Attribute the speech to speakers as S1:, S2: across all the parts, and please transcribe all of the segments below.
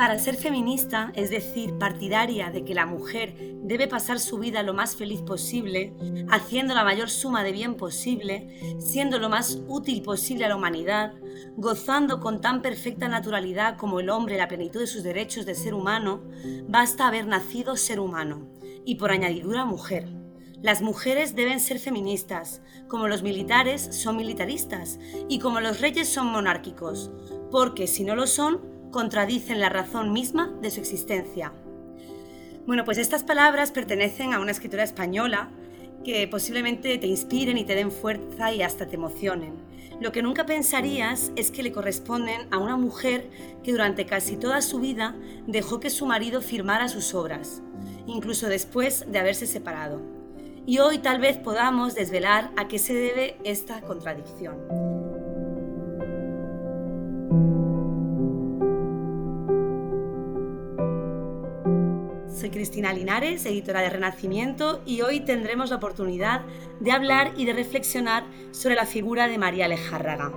S1: Para ser feminista, es decir, partidaria de que la mujer debe pasar su vida lo más feliz posible, haciendo la mayor suma de bien posible, siendo lo más útil posible a la humanidad, gozando con tan perfecta naturalidad como el hombre la plenitud de sus derechos de ser humano, basta haber nacido ser humano, y por añadidura mujer. Las mujeres deben ser feministas, como los militares son militaristas y como los reyes son monárquicos, porque si no lo son, contradicen la razón misma de su existencia. Bueno, pues estas palabras pertenecen a una escritora española que posiblemente te inspiren y te den fuerza y hasta te emocionen. Lo que nunca pensarías es que le corresponden a una mujer que durante casi toda su vida dejó que su marido firmara sus obras, incluso después de haberse separado. Y hoy tal vez podamos desvelar a qué se debe esta contradicción. Soy Cristina Linares, editora de Renacimiento, y hoy tendremos la oportunidad de hablar y de reflexionar sobre la figura de María Lejárraga.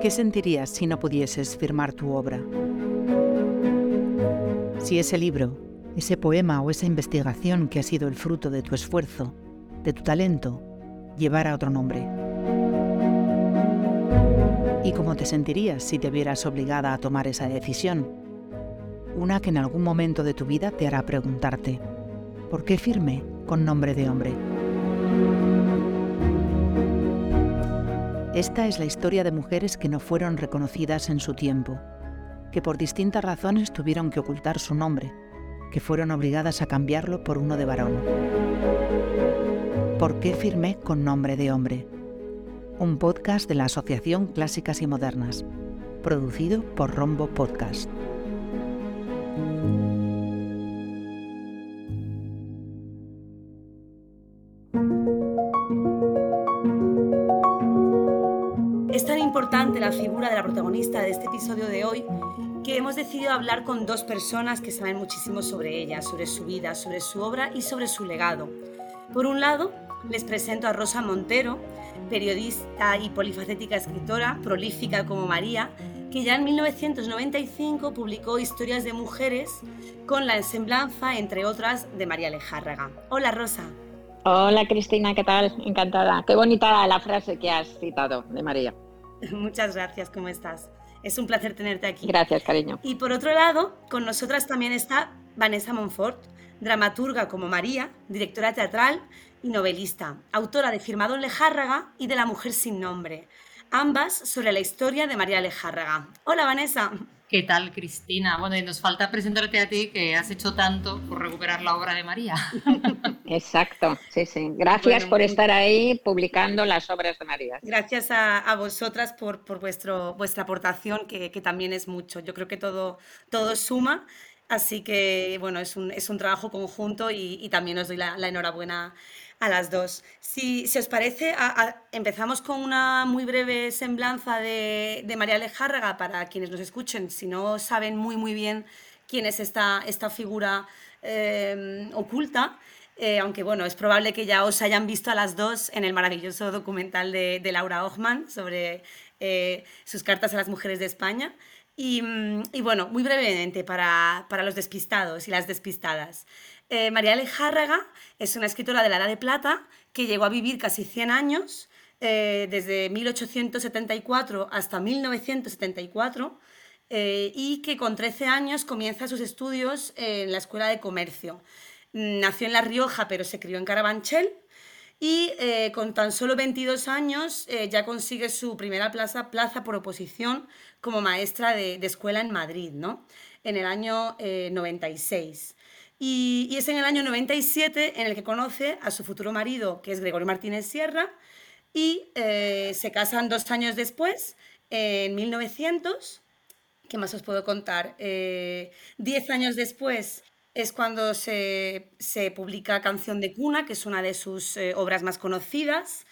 S2: ¿Qué sentirías si no pudieses firmar tu obra? Si ese libro, ese poema o esa investigación que ha sido el fruto de tu esfuerzo, de tu talento, llevara otro nombre. ¿Y cómo te sentirías si te vieras obligada a tomar esa decisión? Una que en algún momento de tu vida te hará preguntarte, ¿por qué firme con nombre de hombre? Esta es la historia de mujeres que no fueron reconocidas en su tiempo que por distintas razones tuvieron que ocultar su nombre, que fueron obligadas a cambiarlo por uno de varón. ¿Por qué firmé con nombre de hombre? Un podcast de la Asociación Clásicas y Modernas, producido por Rombo Podcast.
S1: La figura de la protagonista de este episodio de hoy que hemos decidido hablar con dos personas que saben muchísimo sobre ella, sobre su vida, sobre su obra y sobre su legado. Por un lado, les presento a Rosa Montero, periodista y polifacética escritora, prolífica como María, que ya en 1995 publicó Historias de Mujeres con la ensemblanza, entre otras, de María Lejárraga. Hola Rosa.
S3: Hola Cristina, ¿qué tal? Encantada. Qué bonita la frase que has citado de María.
S1: Muchas gracias, ¿cómo estás? Es un placer tenerte aquí.
S3: Gracias, cariño.
S1: Y por otro lado, con nosotras también está Vanessa Monfort, dramaturga como María, directora teatral y novelista, autora de Firmado en Lejárraga y de La mujer sin nombre, ambas sobre la historia de María Lejárraga. Hola, Vanessa.
S4: ¿Qué tal, Cristina? Bueno, y nos falta presentarte a ti, que has hecho tanto por recuperar la obra de María.
S3: Exacto, sí, sí. Gracias por estar ahí publicando las obras de María.
S1: Gracias a, vosotras por, por, vuestro, vuestra aportación, que, que, también es mucho. Yo creo que todo, todo suma. Así que, bueno, es un, es un trabajo conjunto y, y también os doy la, la enhorabuena a las dos. Si, os parece, empezamos con una muy breve semblanza de, María Lejárraga para quienes nos escuchen, si no saben muy muy bien quién es esta, esta figura em, oculta. Eh, aunque bueno, es probable que ya os hayan visto a las dos en el maravilloso documental de, Laura Hochman sobre eh, sus cartas a las mujeres de España. Y, y bueno, muy brevemente para, para los despistados y las despistadas. Eh, María Alejárraga es una escritora de la Edad de Plata que llegó a vivir casi 100 años, eh, desde 1874 hasta 1974, eh, y que con 13 años comienza sus estudios en la Escuela de Comercio. Nació en La Rioja, pero se crió en Carabanchel. Y con tan solo 22 años ya consigue su primera plaza, plaza por oposición como maestra de, de escuela en Madrid, ¿no? en el año 96. Y, es en el año 97 en el que conoce a su futuro marido, que es Gregorio Martínez Sierra, y eh, se casan dos años después, en 1900. ¿Qué más os puedo contar? Eh, diez años después es cuando se, publica Canción de Cuna, que es una de sus eh, obras más conocidas.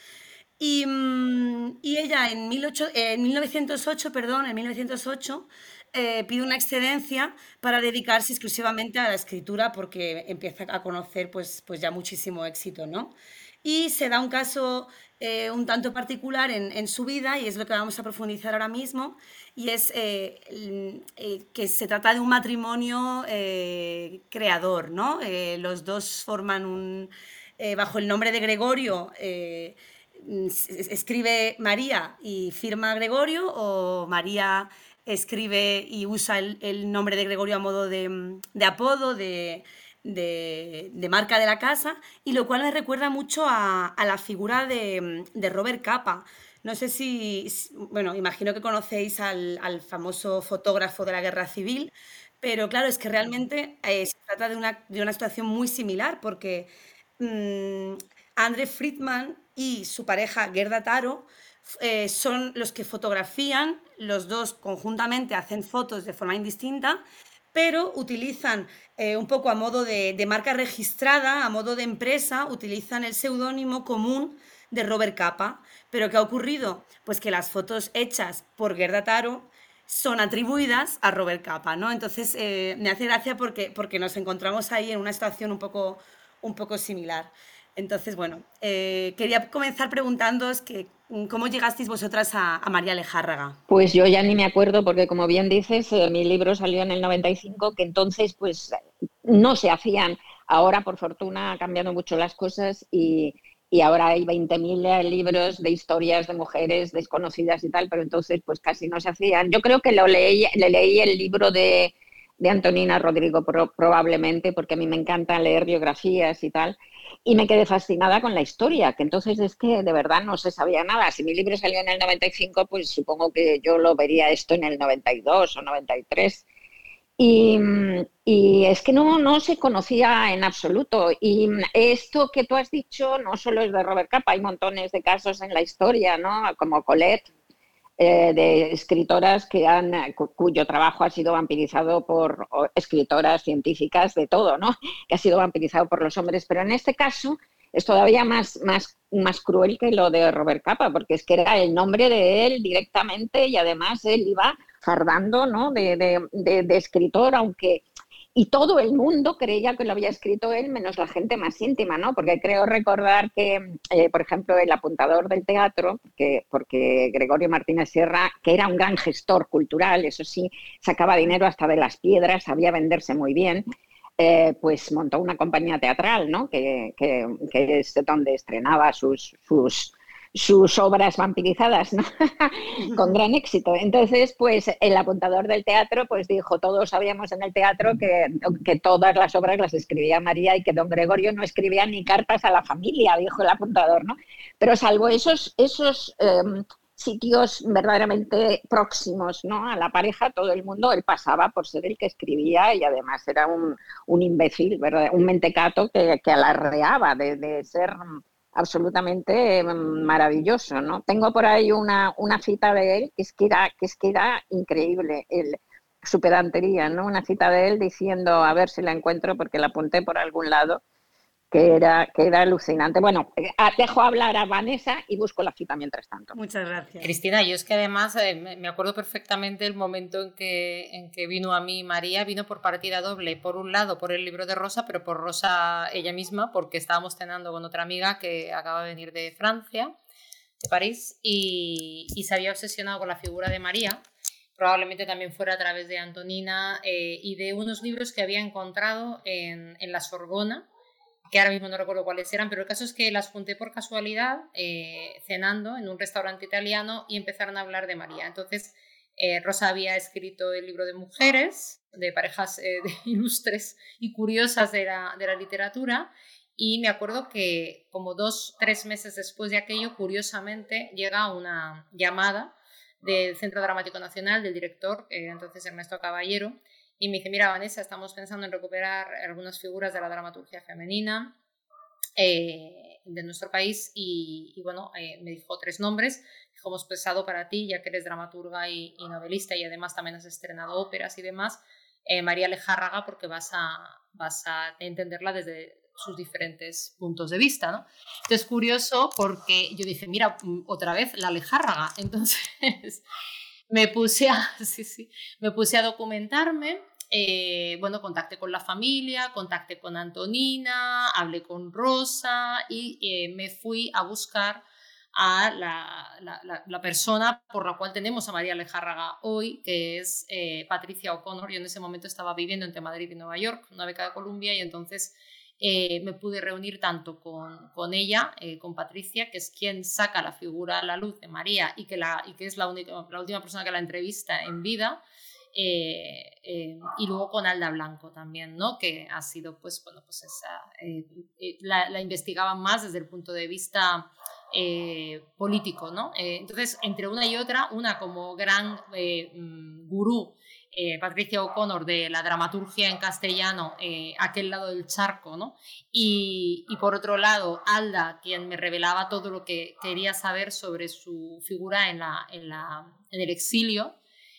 S1: Y, mm, y ella en, 18, en 1908, perdón, en 1908 eh, pide una excedencia para dedicarse exclusivamente a la escritura porque empieza a conocer pues, pues ya muchísimo éxito, ¿no? Y se da un caso eh, un tanto particular en, en, su vida y es lo que vamos a profundizar ahora mismo y es eh, que se trata de un matrimonio creador, ¿no? los dos forman un, bajo el nombre de Gregorio, escribe María y firma Gregorio o María escribe y usa el, nombre de Gregorio a modo de, apodo, de, marca de la casa, y lo cual me recuerda mucho a, la figura de, Robert Capa. No sé si, bueno, imagino que conocéis al, famoso fotógrafo de la guerra civil, pero claro, es que realmente eh, se trata de una, de una, situación muy similar, porque mmm, André Friedman y su pareja Gerda Taro eh, son los que fotografían, los dos conjuntamente hacen fotos de forma indistinta, pero utilizan eh, un poco a modo de, marca registrada, a modo de empresa, utilizan el seudónimo común de Robert Capa. Pero ¿qué ha ocurrido? Pues que las fotos hechas por Gerda Taro son atribuidas a Robert Capa, ¿no? Entonces eh, me hace gracia porque, porque nos encontramos ahí en una situación un poco, un poco similar. Entonces, bueno, quería comenzar preguntándoos que ¿Cómo llegasteis vosotras a, María Lejárraga?
S3: Pues yo ya ni me acuerdo porque como bien dices, eh, mi libro salió en el 95, que entonces pues no se hacían. Ahora, por fortuna, han cambiado mucho las cosas y, ahora hay 20.000 libros de historias de mujeres desconocidas y tal, pero entonces pues casi no se hacían. Yo creo que lo leí, le leí el libro de, Antonina Rodrigo probablemente, porque a mí me encanta leer biografías y tal y me quedé fascinada con la historia, que entonces es que de verdad no se sabía nada. Si mi libro salió en el 95, pues supongo que yo lo vería esto en el 92 o 93. Y, y es que no, no se conocía en absoluto. Y esto que tú has dicho no solo es de Robert Capa, hay montones de casos en la historia, ¿no? Como Colette, eh, de escritoras que han, cuyo trabajo ha sido vampirizado por escritoras científicas de todo, ¿no? Que ha sido vampirizado por los hombres. Pero en este caso es todavía más, más, más cruel que lo de Robert Capa, porque es que era el nombre de él directamente y además él iba fardando ¿no? de, de, de escritor, aunque y todo el mundo creía que lo había escrito él, menos la gente más íntima, ¿no? Porque creo recordar que, eh, por ejemplo, el apuntador del teatro, que, porque Gregorio Martínez Sierra, que era un gran gestor cultural, eso sí, sacaba dinero hasta de las piedras, sabía venderse muy bien, eh, pues montó una compañía teatral, ¿no? Que, que, que es donde estrenaba sus, sus, sus obras vampirizadas, ¿no? con gran éxito. Entonces, pues el apuntador del teatro, pues dijo, todos sabíamos en el teatro que, que, todas las obras las escribía María y que don Gregorio no escribía ni cartas a la familia, dijo el apuntador, ¿no? Pero salvo esos, esos em, sitios verdaderamente próximos ¿no? a la pareja, todo el mundo, él pasaba por ser el que escribía y además era un, un imbécil, ¿verdad? un mentecato que, que alardeaba de, de ser absolutamente mm, maravilloso, ¿no? Tengo por ahí una, una cita de él que es que era, que es que era increíble, el, su pedantería, ¿no? Una cita de él diciendo, a ver si la encuentro porque la apunté por algún lado, que era, que era alucinante. Bueno, eh, ah, dejo hablar a Vanessa y busco la cita mientras tanto.
S1: Muchas gracias.
S4: Cristina, yo es que además eh, me acuerdo perfectamente el momento en que, en que vino a mí María, vino por partida doble, por un lado por el libro de Rosa, pero por Rosa ella misma, porque estábamos cenando con otra amiga que acaba de venir de Francia, de París, y, y se había obsesionado con la figura de María probablemente también fuera a través de Antonina eh, y de unos libros que había encontrado en, en la Sorbona, que ahora mismo no recuerdo cuáles eran, pero el caso es que las junté por casualidad eh, cenando en un restaurante italiano y empezaron a hablar de María. Entonces, eh, Rosa había escrito el libro de mujeres, de parejas eh, ilustres y curiosas de la, de la literatura, y me acuerdo que como dos, tres meses después de aquello, curiosamente, llega una llamada del Centro Dramático Nacional, del director, entonces Ernesto Caballero, y me dice, mira Vanessa, estamos pensando en recuperar algunas figuras de la dramaturgia femenina eh, de nuestro país y, bueno, eh, me dijo tres nombres, dijo, hemos pensado para ti, ya que eres dramaturga y, novelista y además también has estrenado óperas y demás, eh, María Lejárraga porque vas a, vas a entenderla desde sus diferentes puntos de vista, ¿no? Entonces, curioso porque yo dije, mira, mm, otra vez la lejárraga. Entonces, me puse a, sí, sí, me puse a documentarme eh, bueno, contacté con la familia, contacté con Antonina, hablé con Rosa y eh, me fui a buscar a la, persona por la cual tenemos a María Lejárraga hoy, que es eh, Patricia O'Connor. Yo en ese momento estaba viviendo entre Madrid y Nueva York, una beca de Columbia, y entonces me pude reunir tanto con, con ella, con Patricia, que es quien saca la figura a la luz de María y que, la, y que es la, única, la última persona que la entrevista en vida. Eh, eh, y luego con Alda Blanco también, ¿no? que ha sido, pues, bueno, pues esa, eh, la, la, investigaban más desde el punto de vista político. ¿no? entonces, entre una y otra, una como gran mm, gurú, Patricia O'Connor, de la dramaturgia en castellano, aquel lado del charco, ¿no? Y, por otro lado, Alda, quien me revelaba todo lo que quería saber sobre su figura en, el exilio,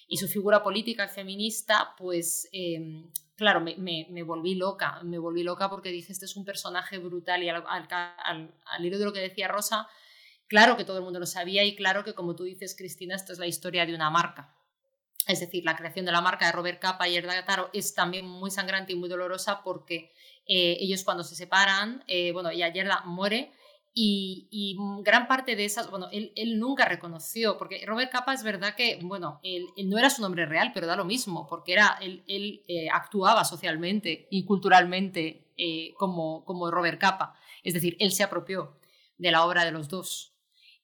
S4: y su figura política feminista, pues em, claro, me, volví loca, me volví loca porque dije, este es un personaje brutal y al, al, hilo de lo que decía Rosa, claro que todo el mundo lo sabía y claro que como tú dices, Cristina, esto es la historia de una marca. Es decir, la creación de la marca de Robert Capa y Erda Taro es también muy sangrante y muy dolorosa porque eh, ellos cuando se separan, eh, bueno, y Yerda muere, y, gran parte de esas, bueno, él, nunca reconoció, porque Robert Capa es verdad que, bueno, él, no era su nombre real, pero da lo mismo, porque era, él, él eh, actuaba socialmente y culturalmente eh, como, como Robert Capa. Es decir, él se apropió de la obra de los dos.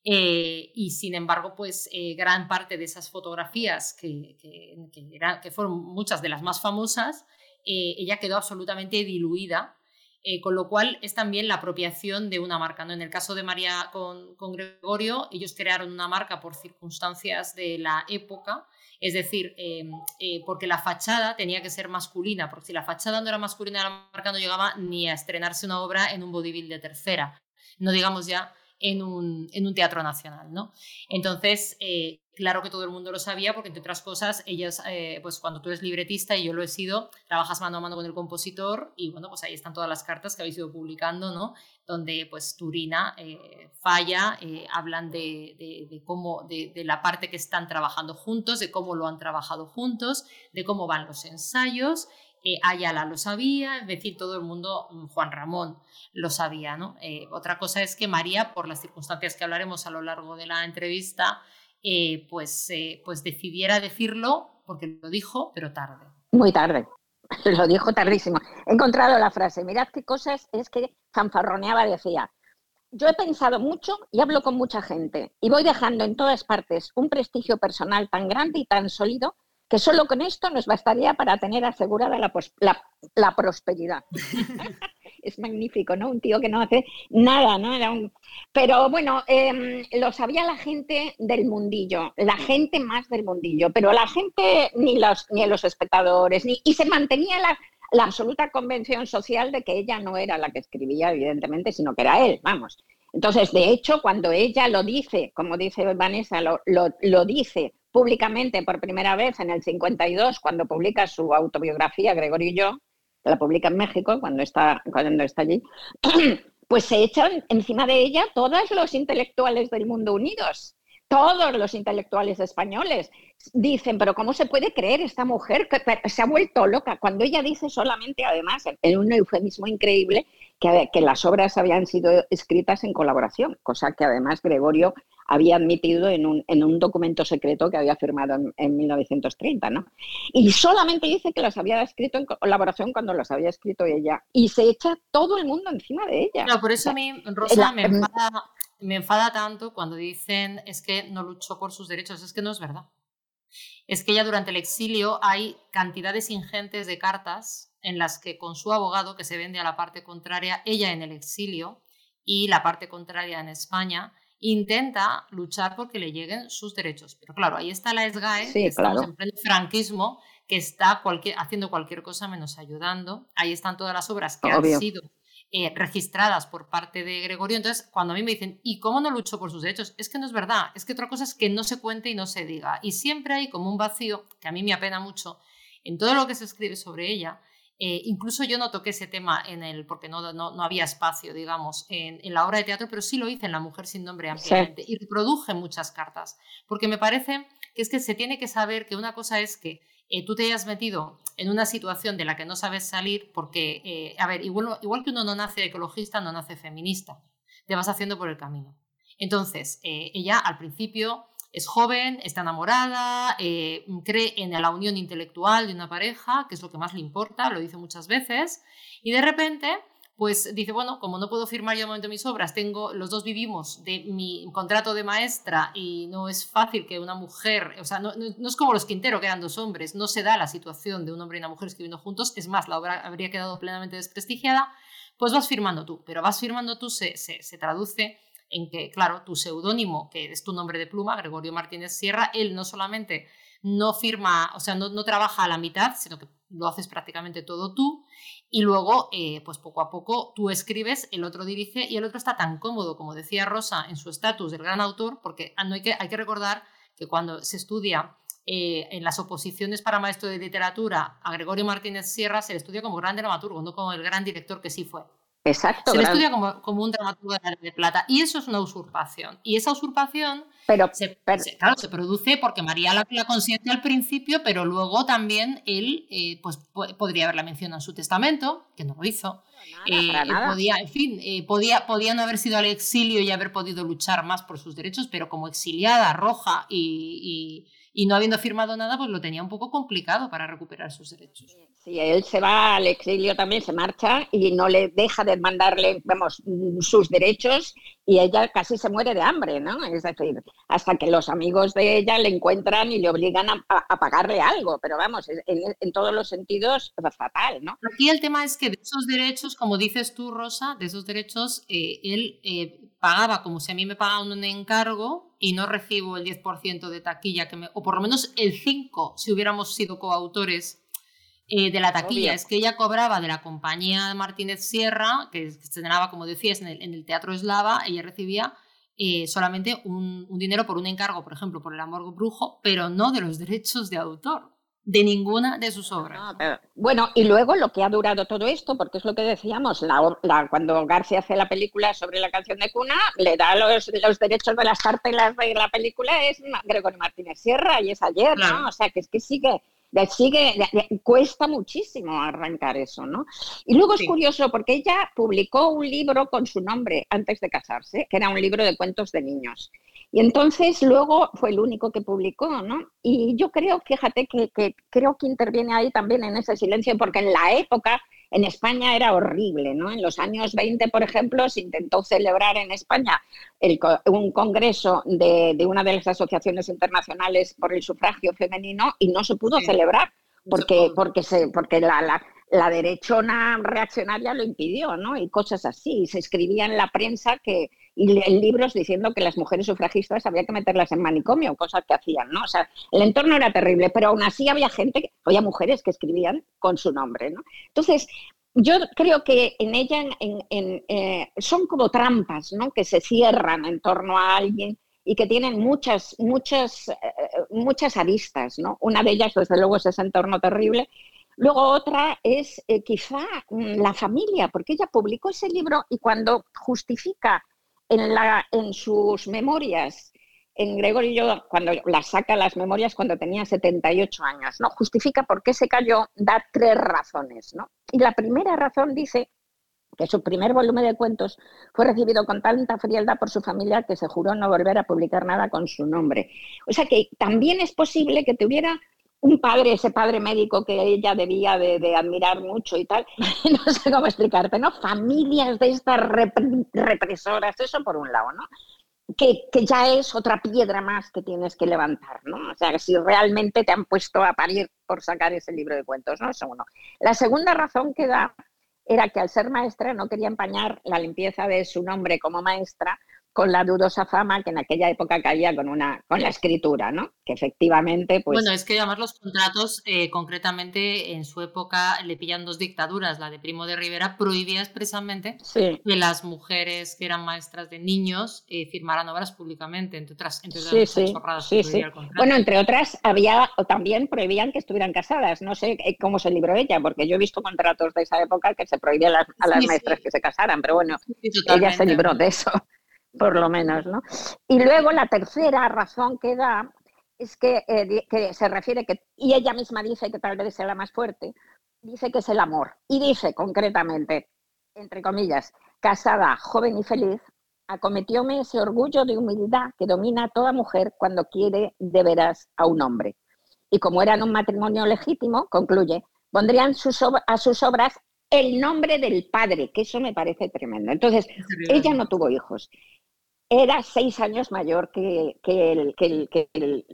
S4: Eh, y sin embargo, pues gran parte de esas fotografías, que, que, eran, que fueron muchas de las más famosas, ella quedó absolutamente diluida eh, con lo cual es también la apropiación de una marca. ¿no? En el caso de María con, Gregorio, ellos crearon una marca por circunstancias de la época, es decir, em, eh, porque la fachada tenía que ser masculina, porque si la fachada no era masculina, la marca no llegaba ni a estrenarse una obra en un vodevil de tercera, no digamos ya en un, en un teatro nacional. ¿no? Entonces, eh, claro que todo el mundo lo sabía, porque entre otras cosas, ellas, eh, pues cuando tú eres libretista y yo lo he sido, trabajas mano a mano con el compositor y bueno, pues ahí están todas las cartas que habéis ido publicando, ¿no? Donde pues Turina, eh, Falla, hablan de, de, cómo, de, de, la parte que están trabajando juntos, de cómo lo han trabajado juntos, de cómo van los ensayos eh, Ayala lo sabía, es decir, todo el mundo, mm, Juan Ramón lo sabía. ¿no? Eh, otra cosa es que María, por las circunstancias que hablaremos a lo largo de la entrevista, eh, pues, pues decidiera decirlo, porque lo dijo, pero tarde.
S3: Muy tarde, lo dijo tardísimo. He encontrado la frase, mirad qué cosas es que fanfarroneaba, decía, yo he pensado mucho y hablo con mucha gente y voy dejando en todas partes un prestigio personal tan grande y tan sólido que solo con esto nos bastaría para tener asegurada la, prosperidad. es magnífico, ¿no? Un tío que no hace nada, ¿no? Pero bueno, em, lo sabía la gente del mundillo, la gente más del mundillo, pero la gente, ni los, ni los espectadores, ni... y se mantenía la, absoluta convención social de que ella no era la que escribía, evidentemente, sino que era él, vamos. Entonces, de hecho, cuando ella lo dice, como dice Vanessa, lo, lo dice públicamente por primera vez en el 52, cuando publica su autobiografía, Gregorio y yo, la publica en México cuando está, cuando está allí, pues se echan encima de ella todos los intelectuales del mundo unidos, todos los intelectuales españoles. Dicen, pero ¿cómo se puede creer esta mujer que se ha vuelto loca? Cuando ella dice solamente, además, en un eufemismo increíble, que, que las obras habían sido escritas en colaboración, cosa que además Gregorio había admitido en un, en un documento secreto que había firmado en, 1930, ¿no? Y solamente dice que las había escrito en colaboración cuando las había escrito ella. Y se echa todo el mundo encima de ella.
S4: No, por eso a mí, Rosa, me, enfada, me enfada tanto cuando dicen es que no luchó por sus derechos. Es que no es verdad. Es que ella durante el exilio hay cantidades ingentes de cartas en las que con su abogado, que se vende a la parte contraria, ella en el exilio y la parte contraria en España, intenta luchar porque le lleguen sus derechos. Pero claro, ahí está la SGAE, que estamos en pleno franquismo, que está haciendo cualquier cosa menos ayudando. Ahí están todas las obras que han sido eh, registradas por parte de Gregorio. Entonces, cuando a mí me dicen, ¿y cómo no luchó por sus derechos? Es que no es verdad. Es que otra cosa es que no se cuente y no se diga. Y siempre hay como un vacío, que a mí me apena mucho, en todo lo que se escribe sobre ella, Eh, incluso yo no toqué ese tema en el, porque no, no, había espacio, digamos, en, la obra de teatro, pero sí lo hice en La Mujer sin Nombre ampliamente y reproduje muchas cartas, porque me parece que es que se tiene que saber que una cosa es que eh, tú te hayas metido en una situación de la que no sabes salir, porque, eh, a ver, igual, igual que uno no nace ecologista, no nace feminista, te vas haciendo por el camino. Entonces, ella al principio es joven, está enamorada, eh, cree en la unión intelectual de una pareja, que es lo que más le importa, lo dice muchas veces, y de repente, pues dice, bueno, como no puedo firmar yo de momento mis obras, tengo, los dos vivimos de mi contrato de maestra y no es fácil que una mujer, o sea, no, es como los Quintero, que eran dos hombres, no se da la situación de un hombre y una mujer escribiendo juntos, es más, la obra habría quedado plenamente desprestigiada, pues vas firmando tú, pero vas firmando tú se, se, se traduce en que, claro, tu seudónimo, que es tu nombre de pluma, Gregorio Martínez Sierra, él no solamente no firma, o sea, no, trabaja a la mitad, sino que lo haces prácticamente todo tú. Y luego, eh, pues poco a poco, tú escribes, el otro dirige y el otro está tan cómodo, como decía Rosa, en su estatus del gran autor, porque ah, no hay, que, hay que recordar que cuando se estudia eh, en las oposiciones para maestro de literatura a Gregorio Martínez Sierra, se le estudia como gran dramaturgo, no como el gran director que sí fue.
S3: Exacto.
S4: Se le estudia como, como, un dramaturgo de plata. Y eso es una usurpación. Y esa usurpación pero, se, claro, se produce porque María la, la consiente al principio, pero luego también él eh, pues, podría haberla mencionado en su testamento, que no lo hizo. Eh, podía, en fin, eh, podía, podía no haber sido al exilio y haber podido luchar más por sus derechos, pero como exiliada, roja y, y, y no habiendo firmado nada, pues lo tenía un poco complicado para recuperar sus derechos.
S3: Sí, él se va al exilio también, se marcha y no le deja de mandarle, vamos, sus derechos y ella casi se muere de hambre, ¿no? Es decir, hasta que los amigos de ella le encuentran y le obligan a, pagarle algo, pero vamos, en, todos los sentidos fatal, ¿no?
S4: Aquí el tema es que de esos derechos, como dices tú, Rosa, de esos derechos, eh, él eh, pagaba como si a mí me pagaban un encargo y no recibo el 10% de taquilla, que me, o por lo menos el 5% si hubiéramos sido coautores eh, de la taquilla. Es que ella cobraba de la compañía Martínez Sierra, que se estrenaba, como decías, en el, Teatro Eslava, ella recibía eh, solamente un, dinero por un encargo, por ejemplo, por El Amor Brujo, pero no de los derechos de autor de ninguna de sus obras.
S3: bueno, y luego lo que ha durado todo esto, porque es lo que decíamos, la, cuando García hace la película sobre la canción de cuna, le da los, los derechos de las cartelas de la película, es Gregorio Martínez Sierra, y es ayer, ¿no? O sea, que es que sigue sigue, cuesta muchísimo arrancar eso, ¿no? Y luego es curioso porque ella publicó un libro con su nombre antes de casarse, que era un libro de cuentos de niños. Y entonces luego fue el único que publicó, ¿no? Y yo creo, fíjate, que, que creo que interviene ahí también en ese silencio, porque en la época en España era horrible, ¿no? En los años 20, por ejemplo, se intentó celebrar en España un congreso de, una de las asociaciones internacionales por el sufragio femenino y no se pudo celebrar porque, porque, se, porque la, la, la, derechona reaccionaria lo impidió, ¿no? Y cosas así. Y se escribía en la prensa que, y en libros diciendo que las mujeres sufragistas había que meterlas en manicomio, cosas que hacían, ¿no? O sea, el entorno era terrible, pero aún así había gente, había mujeres que escribían con su nombre, ¿no? Entonces, yo creo que en ella eh, son como trampas, ¿no? Que se cierran en torno a alguien y que tienen muchas, muchas, eh, muchas aristas, ¿no? Una de ellas, desde luego, es ese entorno terrible. Luego otra es eh, quizá mm, la familia, porque ella publicó ese libro y cuando justifica en, sus memorias, en Gregorio, cuando la saca las memorias cuando tenía 78 años, ¿no? Justifica por qué se cayó, da tres razones, ¿no? Y la primera razón dice que su primer volumen de cuentos fue recibido con tanta frialdad por su familia que se juró no volver a publicar nada con su nombre. O sea que también es posible que tuviera un padre, ese padre médico que ella debía de, admirar mucho y tal, no sé cómo explicarte, ¿no? Familias de estas represoras, eso por un lado, ¿no? Que, ya es otra piedra más que tienes que levantar, ¿no? O sea, si realmente te han puesto a parir por sacar ese libro de cuentos, ¿no? Eso uno. La segunda razón que da era que al ser maestra no quería empañar la limpieza de su nombre como maestra con la dudosa fama que en aquella época caía con una con la escritura, ¿no? Que efectivamente, pues.
S4: Bueno, es que además los contratos, eh, concretamente en su época le pillan dos dictaduras. La de Primo de Rivera prohibía expresamente que las mujeres que eran maestras de niños eh, firmaran obras públicamente, entre otras, entre
S3: sí, sí, sí, sí. Bueno, entre otras había o también prohibían que estuvieran casadas. No sé eh, cómo se libró ella, porque yo he visto contratos de esa época que se prohibían a las maestras que se casaran, pero bueno, ella se libró de eso por lo menos, ¿no? Y luego la tercera razón que da es que, eh, que, se refiere que, y ella misma dice que tal vez sea la más fuerte, dice que es el amor. Y dice concretamente, entre comillas, casada, joven y feliz, acometióme ese orgullo de humildad que domina a toda mujer cuando quiere de veras a un hombre. Y como eran un matrimonio legítimo, concluye, pondrían sus a sus obras el nombre del padre, que eso me parece tremendo. Entonces, ella no tuvo hijos era seis años mayor que, el,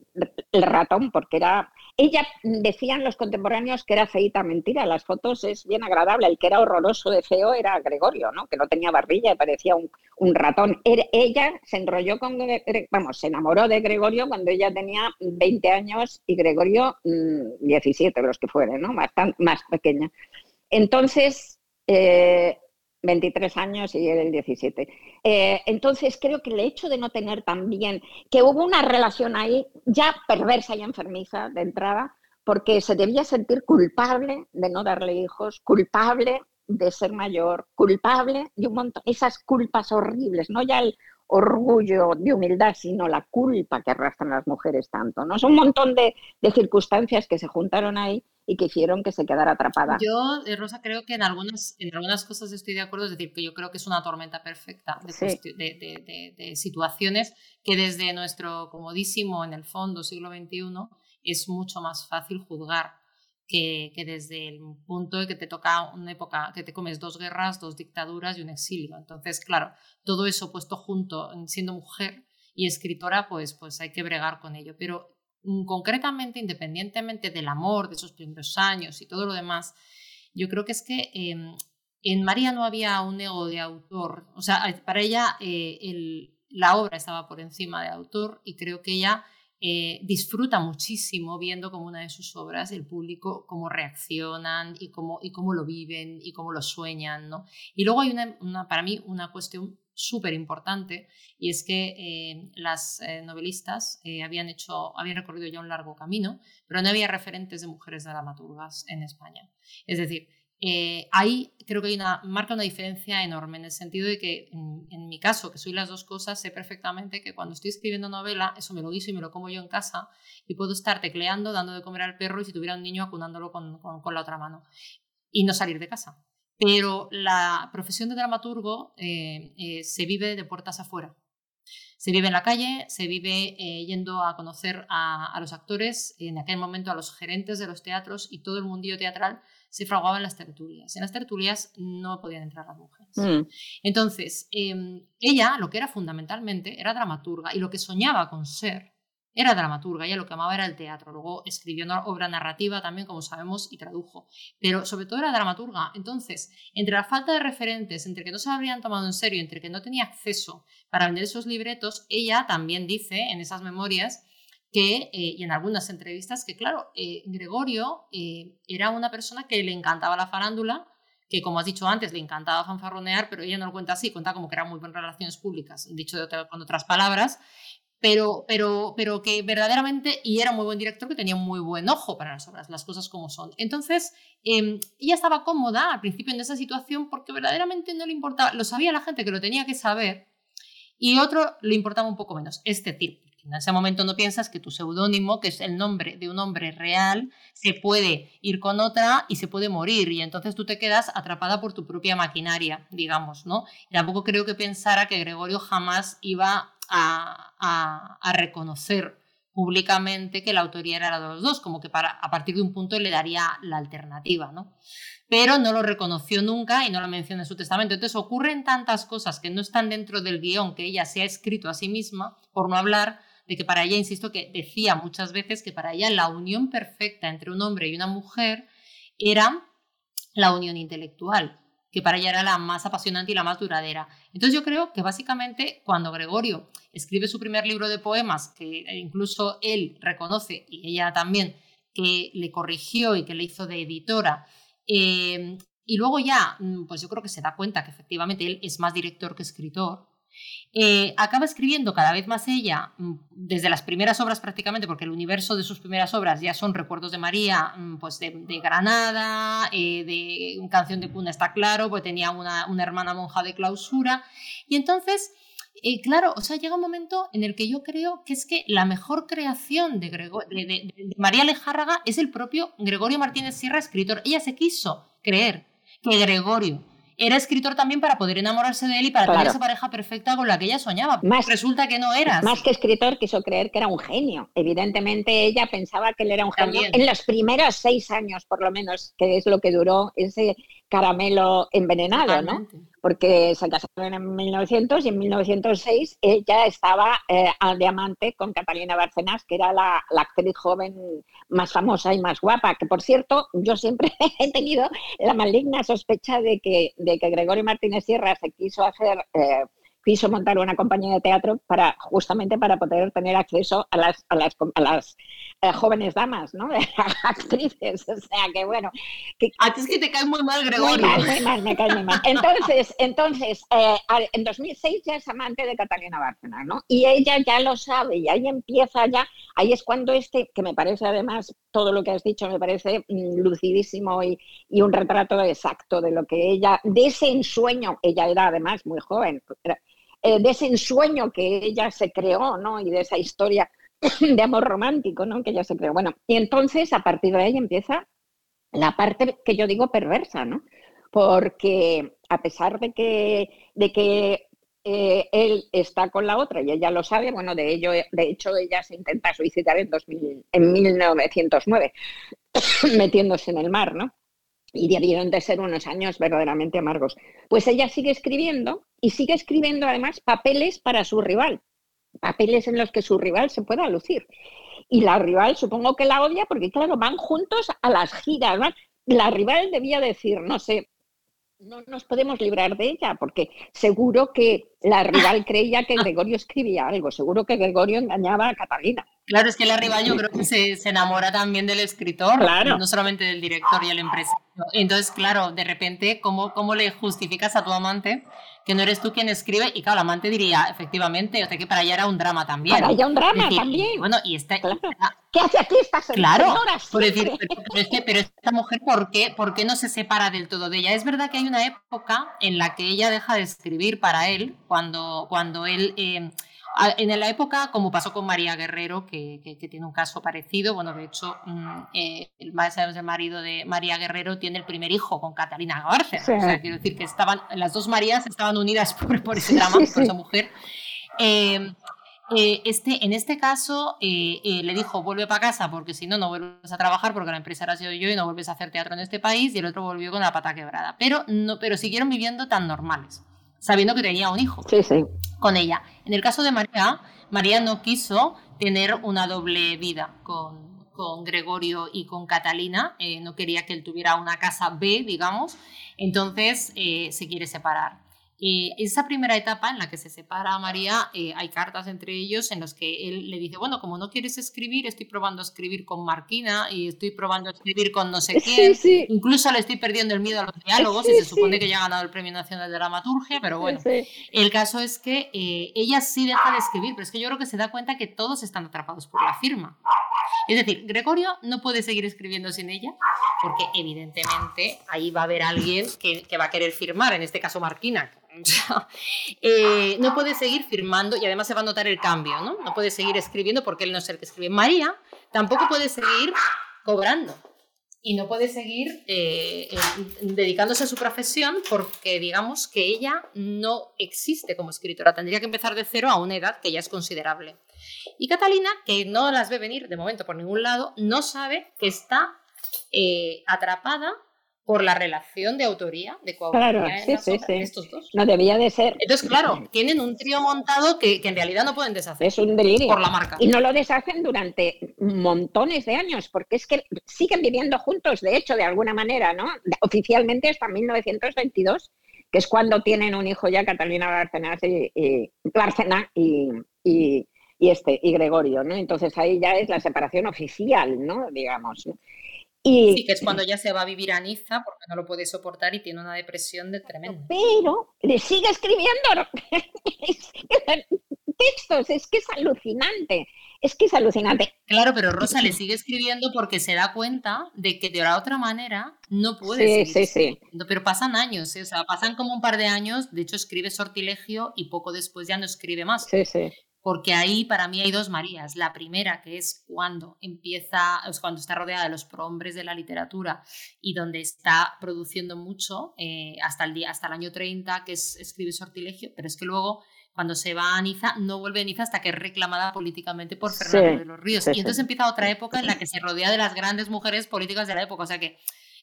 S3: ratón, porque era. Ella decían los contemporáneos que era feita mentira. Las fotos es bien agradable. El que era horroroso de feo era Gregorio, ¿no? Que no tenía barbilla y parecía un, ratón. ella se enrolló con. Vamos, se enamoró de Gregorio cuando ella tenía 20 años y Gregorio 17, mm, los que fueran, ¿no? Más, más pequeña. Entonces. Eh, 23 años y él el 17. Eh, entonces creo que el hecho de no tener también, que hubo una relación ahí ya perversa y enfermiza de entrada, porque se debía sentir culpable de no darle hijos, culpable de ser mayor, culpable de un montón, esas culpas horribles, no ya el orgullo de humildad, sino la culpa que arrastran las mujeres tanto, ¿no? Es un montón de circunstancias que se juntaron ahí y que hicieron que se quedara atrapada.
S4: Yo, eh, Rosa, creo que en algunas, en algunas cosas estoy de acuerdo, es decir, que yo creo que es una tormenta perfecta de, de, situaciones que desde nuestro comodísimo, en el fondo, siglo XXI, es mucho más fácil juzgar que, que, desde el punto de que te toca una época, que te comes dos guerras, dos dictaduras y un exilio. Entonces, claro, todo eso puesto junto, siendo mujer y escritora, pues, pues hay que bregar con ello. Pero concretamente, independientemente del amor de esos primeros años y todo lo demás, yo creo que es que em, en María no había un ego de autor, o sea, para ella eh, la obra estaba por encima de autor y creo que ella eh, disfruta muchísimo viendo como una de sus obras el público cómo reaccionan y cómo, y cómo lo viven y cómo lo sueñan. ¿no? Y luego hay una, para mí una cuestión súper importante y es que eh, las eh, novelistas eh, habían hecho, habían recorrido ya un largo camino, pero no había referentes de mujeres dramaturgas en España. Es decir, ahí creo que hay una, marca una diferencia enorme en el sentido de que en, mi caso, que soy las dos cosas, sé perfectamente que cuando estoy escribiendo novela, eso me lo guiso y me lo como yo en casa y puedo estar tecleando, dando de comer al perro y si tuviera un niño acunándolo con, con la otra mano y no salir de casa pero la profesión de dramaturgo eh, eh, se vive de puertas afuera. Se vive en la calle, se vive eh, yendo a conocer a, los actores, en aquel momento a los gerentes de los teatros y todo el mundillo teatral se fraguaba en las tertulias. En las tertulias no podían entrar las mujeres. Mm. Entonces, em, ella lo que era fundamentalmente era dramaturga y lo que soñaba con ser era dramaturga, ella lo que amaba era el teatro, luego escribió una obra narrativa también, como sabemos, y tradujo, pero sobre todo era dramaturga. Entonces, entre la falta de referentes, entre que no se habrían tomado en serio, entre que no tenía acceso para vender esos libretos, ella también dice en esas memorias que, eh, y en algunas entrevistas, que claro, eh, Gregorio eh, era una persona que le encantaba la farándula, que como has dicho antes, le encantaba fanfarronear, pero ella no lo cuenta así, cuenta como que era muy buenas relaciones públicas, dicho con otras palabras, pero, pero, pero que verdaderamente, y era muy buen director, que tenía muy buen ojo para las obras, las cosas como son. Entonces, em, ella estaba cómoda al principio en esa situación porque verdaderamente no le importaba, lo sabía la gente que lo tenía que saber, y otro le importaba un poco menos. Es decir, en ese momento no piensas que tu seudónimo, que es el nombre de un hombre real, se puede ir con otra y se puede morir. Y entonces tú te quedas atrapada por tu propia maquinaria, digamos, ¿no? Y tampoco creo que pensara que Gregorio jamás iba a, reconocer públicamente que la autoría era la de los dos, como que para, a partir de un punto le daría la alternativa, ¿no? Pero no lo reconoció nunca y no lo menciona en su testamento. Entonces ocurren tantas cosas que no están dentro del guion que ella se ha escrito a sí misma, por no hablar de que para ella, insisto, que decía muchas veces que para ella la unión perfecta entre un hombre y una mujer era la unión intelectual que para ella era la más apasionante y la más duradera. Entonces yo creo que básicamente cuando Gregorio escribe su primer libro de poemas, que incluso él reconoce, y ella también, que le corrigió y que le hizo de editora, eh, y luego ya, mm, pues yo creo que se da cuenta que efectivamente él es más director que escritor, eh, acaba escribiendo cada vez más ella, mm, desde las primeras obras prácticamente, porque el universo de sus primeras obras ya son Recuerdos de María, mm, pues de, Granada, eh, de Canción de Cuna está claro, pues tenía una, hermana monja de clausura. Y entonces, eh, claro, o sea, llega un momento en el que yo creo que es que la mejor creación de, de María Lejárraga es el propio Gregorio Martínez Sierra, escritor. Ella se quiso creer que Gregorio era escritor también para poder enamorarse de él y para tener esa pareja perfecta con la que ella soñaba. Más, Resulta que no era.
S3: Más que escritor, quiso creer que era un genio. Evidentemente ella pensaba que él era un genio en los primeros seis años, por lo menos, que es lo que duró ese caramelo envenenado, ¿no? Porque se casaron en 1900 y en 1906 ella estaba eh, al diamante con Catalina Barcenas, que era la, actriz joven más famosa y más guapa, que por cierto, yo siempre he tenido la maligna sospecha de que, de que Gregorio Martínez Sierra se quiso hacer... Eh, quiso montar una compañía de teatro para justamente para poder tener acceso a las, a las, a las eh, jóvenes damas, ¿no? actrices. O sea que bueno.
S4: Que, a ti es que te cae muy mal, Gregorio.
S3: Muy mal, me cae muy mal. Entonces, entonces eh, en 2006 ya es amante de Catalina Bárcena, ¿no? Y ella ya lo sabe y ahí empieza ya, ahí es cuando este, que me parece además, todo lo que has dicho me parece mm, lucidísimo y, y un retrato exacto de lo que ella, de ese ensueño, ella era además muy joven, eh, de ese ensueño que ella se creó, ¿no? Y de esa historia de amor romántico, ¿no? Que ella se creó. Bueno, y entonces a partir de ahí empieza la parte que yo digo perversa, ¿no? Porque a pesar de que, de que eh, él está con la otra y ella lo sabe, bueno, de ello, de hecho ella se intenta suicidar en, 2000, en 1909, metiéndose en el mar, ¿no? Y debieron de ser unos años verdaderamente amargos. Pues ella sigue escribiendo y sigue escribiendo además papeles para su rival, papeles en los que su rival se pueda lucir. Y la rival supongo que la odia porque, claro, van juntos a las giras. La rival debía decir, no sé, no nos podemos librar de ella, porque seguro que la rival creía que Gregorio escribía algo, seguro que Gregorio engañaba a Catalina.
S4: Claro, es que la rival yo creo que se, enamora también del escritor, no solamente del director y el empresario. Entonces, claro, de repente, ¿cómo, ¿cómo le justificas a tu amante que no eres tú quien escribe? Y claro, el amante diría, efectivamente, o sea que para ella era un drama también.
S3: Para ella un drama también.
S4: Bueno, y está...
S3: ¿Qué hace aquí esta
S4: Claro, por decir, pero, pero, esta mujer, ¿por qué, ¿por qué no se separa del todo de ella? Es verdad que hay una época en la que ella deja de escribir para él, cuando, cuando él... Eh, en la época, como pasó con María Guerrero, que, tiene un caso parecido, bueno, de hecho, mm, eh, el marido de María Guerrero tiene el primer hijo con Catalina García. O sea, quiero decir que estaban, las dos Marías estaban unidas por, por ese drama, por esa mujer. Em, eh, este, en este caso, eh, le dijo, vuelve para casa porque si no, no vuelves a trabajar porque la empresa era sido yo y no vuelves a hacer teatro en este país y el otro volvió con la pata quebrada. Pero, no, pero siguieron viviendo tan normales sabiendo que tenía un hijo con ella. En el caso de María, María no quiso tener una doble vida con, con Gregorio y con Catalina, eh, no quería que él tuviera una casa B, digamos, entonces eh, se quiere separar. Eh, esa primera etapa en la que se separa a María, eh, hay cartas entre ellos en las que él le dice, bueno, como no quieres escribir, estoy probando a escribir con Marquina y estoy probando a escribir con no sé quién. Incluso le estoy perdiendo el miedo a los diálogos y se supone que ya ha ganado el Premio Nacional de Dramaturgia, pero bueno, el caso es que eh, ella sí deja de escribir, pero es que yo creo que se da cuenta que todos están atrapados por la firma. Es decir, Gregorio no puede seguir escribiendo sin ella, porque evidentemente ahí va a haber alguien que, que va a querer firmar, en este caso Marquina, Eh, no puede seguir firmando y además se va a notar el cambio, ¿no? No puede seguir escribiendo porque él no es el que escribe. María tampoco puede seguir cobrando y no puede seguir eh, dedicándose a su profesión porque digamos que ella no existe como escritora, tendría que empezar de cero a una edad que ya es considerable. Y Catalina, que no las ve venir de momento por ningún lado, no sabe que está eh, atrapada por la relación de autoría, de coautoría
S3: claro, sí, sí, sí.
S4: estos dos.
S3: No debía de ser.
S4: Entonces, claro, tienen un trío montado que, que, en realidad no pueden deshacer.
S3: Es un delirio.
S4: Por la marca.
S3: Y no lo deshacen durante montones de años, porque es que siguen viviendo juntos, de hecho, de alguna manera, ¿no? Oficialmente hasta 1922, que es cuando tienen un hijo ya, Catalina Bárcenas y, y, Bárcena y, y, y, este, y Gregorio, ¿no? Entonces ahí ya es la separación oficial, ¿no? Digamos, ¿no?
S4: Y, sí, que es cuando ya se va a vivir a Niza porque no lo puede soportar y tiene una depresión de tremendo.
S3: Pero le sigue escribiendo textos, es que es alucinante, es que es alucinante.
S4: Claro, pero Rosa le sigue escribiendo porque se da cuenta de que de la otra manera no puede.
S3: Sí, sí, sí.
S4: Pero pasan años, ¿eh? o sea, pasan como un par de años, de hecho escribe Sortilegio y poco después ya no escribe más.
S3: Sí, sí
S4: porque ahí para mí hay dos Marías. La primera, que es cuando empieza, es cuando está rodeada de los prohombres de la literatura y donde está produciendo mucho eh, hasta, el día, hasta el año 30, que es escribe Sortilegio, pero es que luego cuando se va a Niza, no vuelve a Niza hasta que es reclamada políticamente por Fernando de los Ríos. y entonces empieza otra época en la que se rodea de las grandes mujeres políticas de la época. O sea que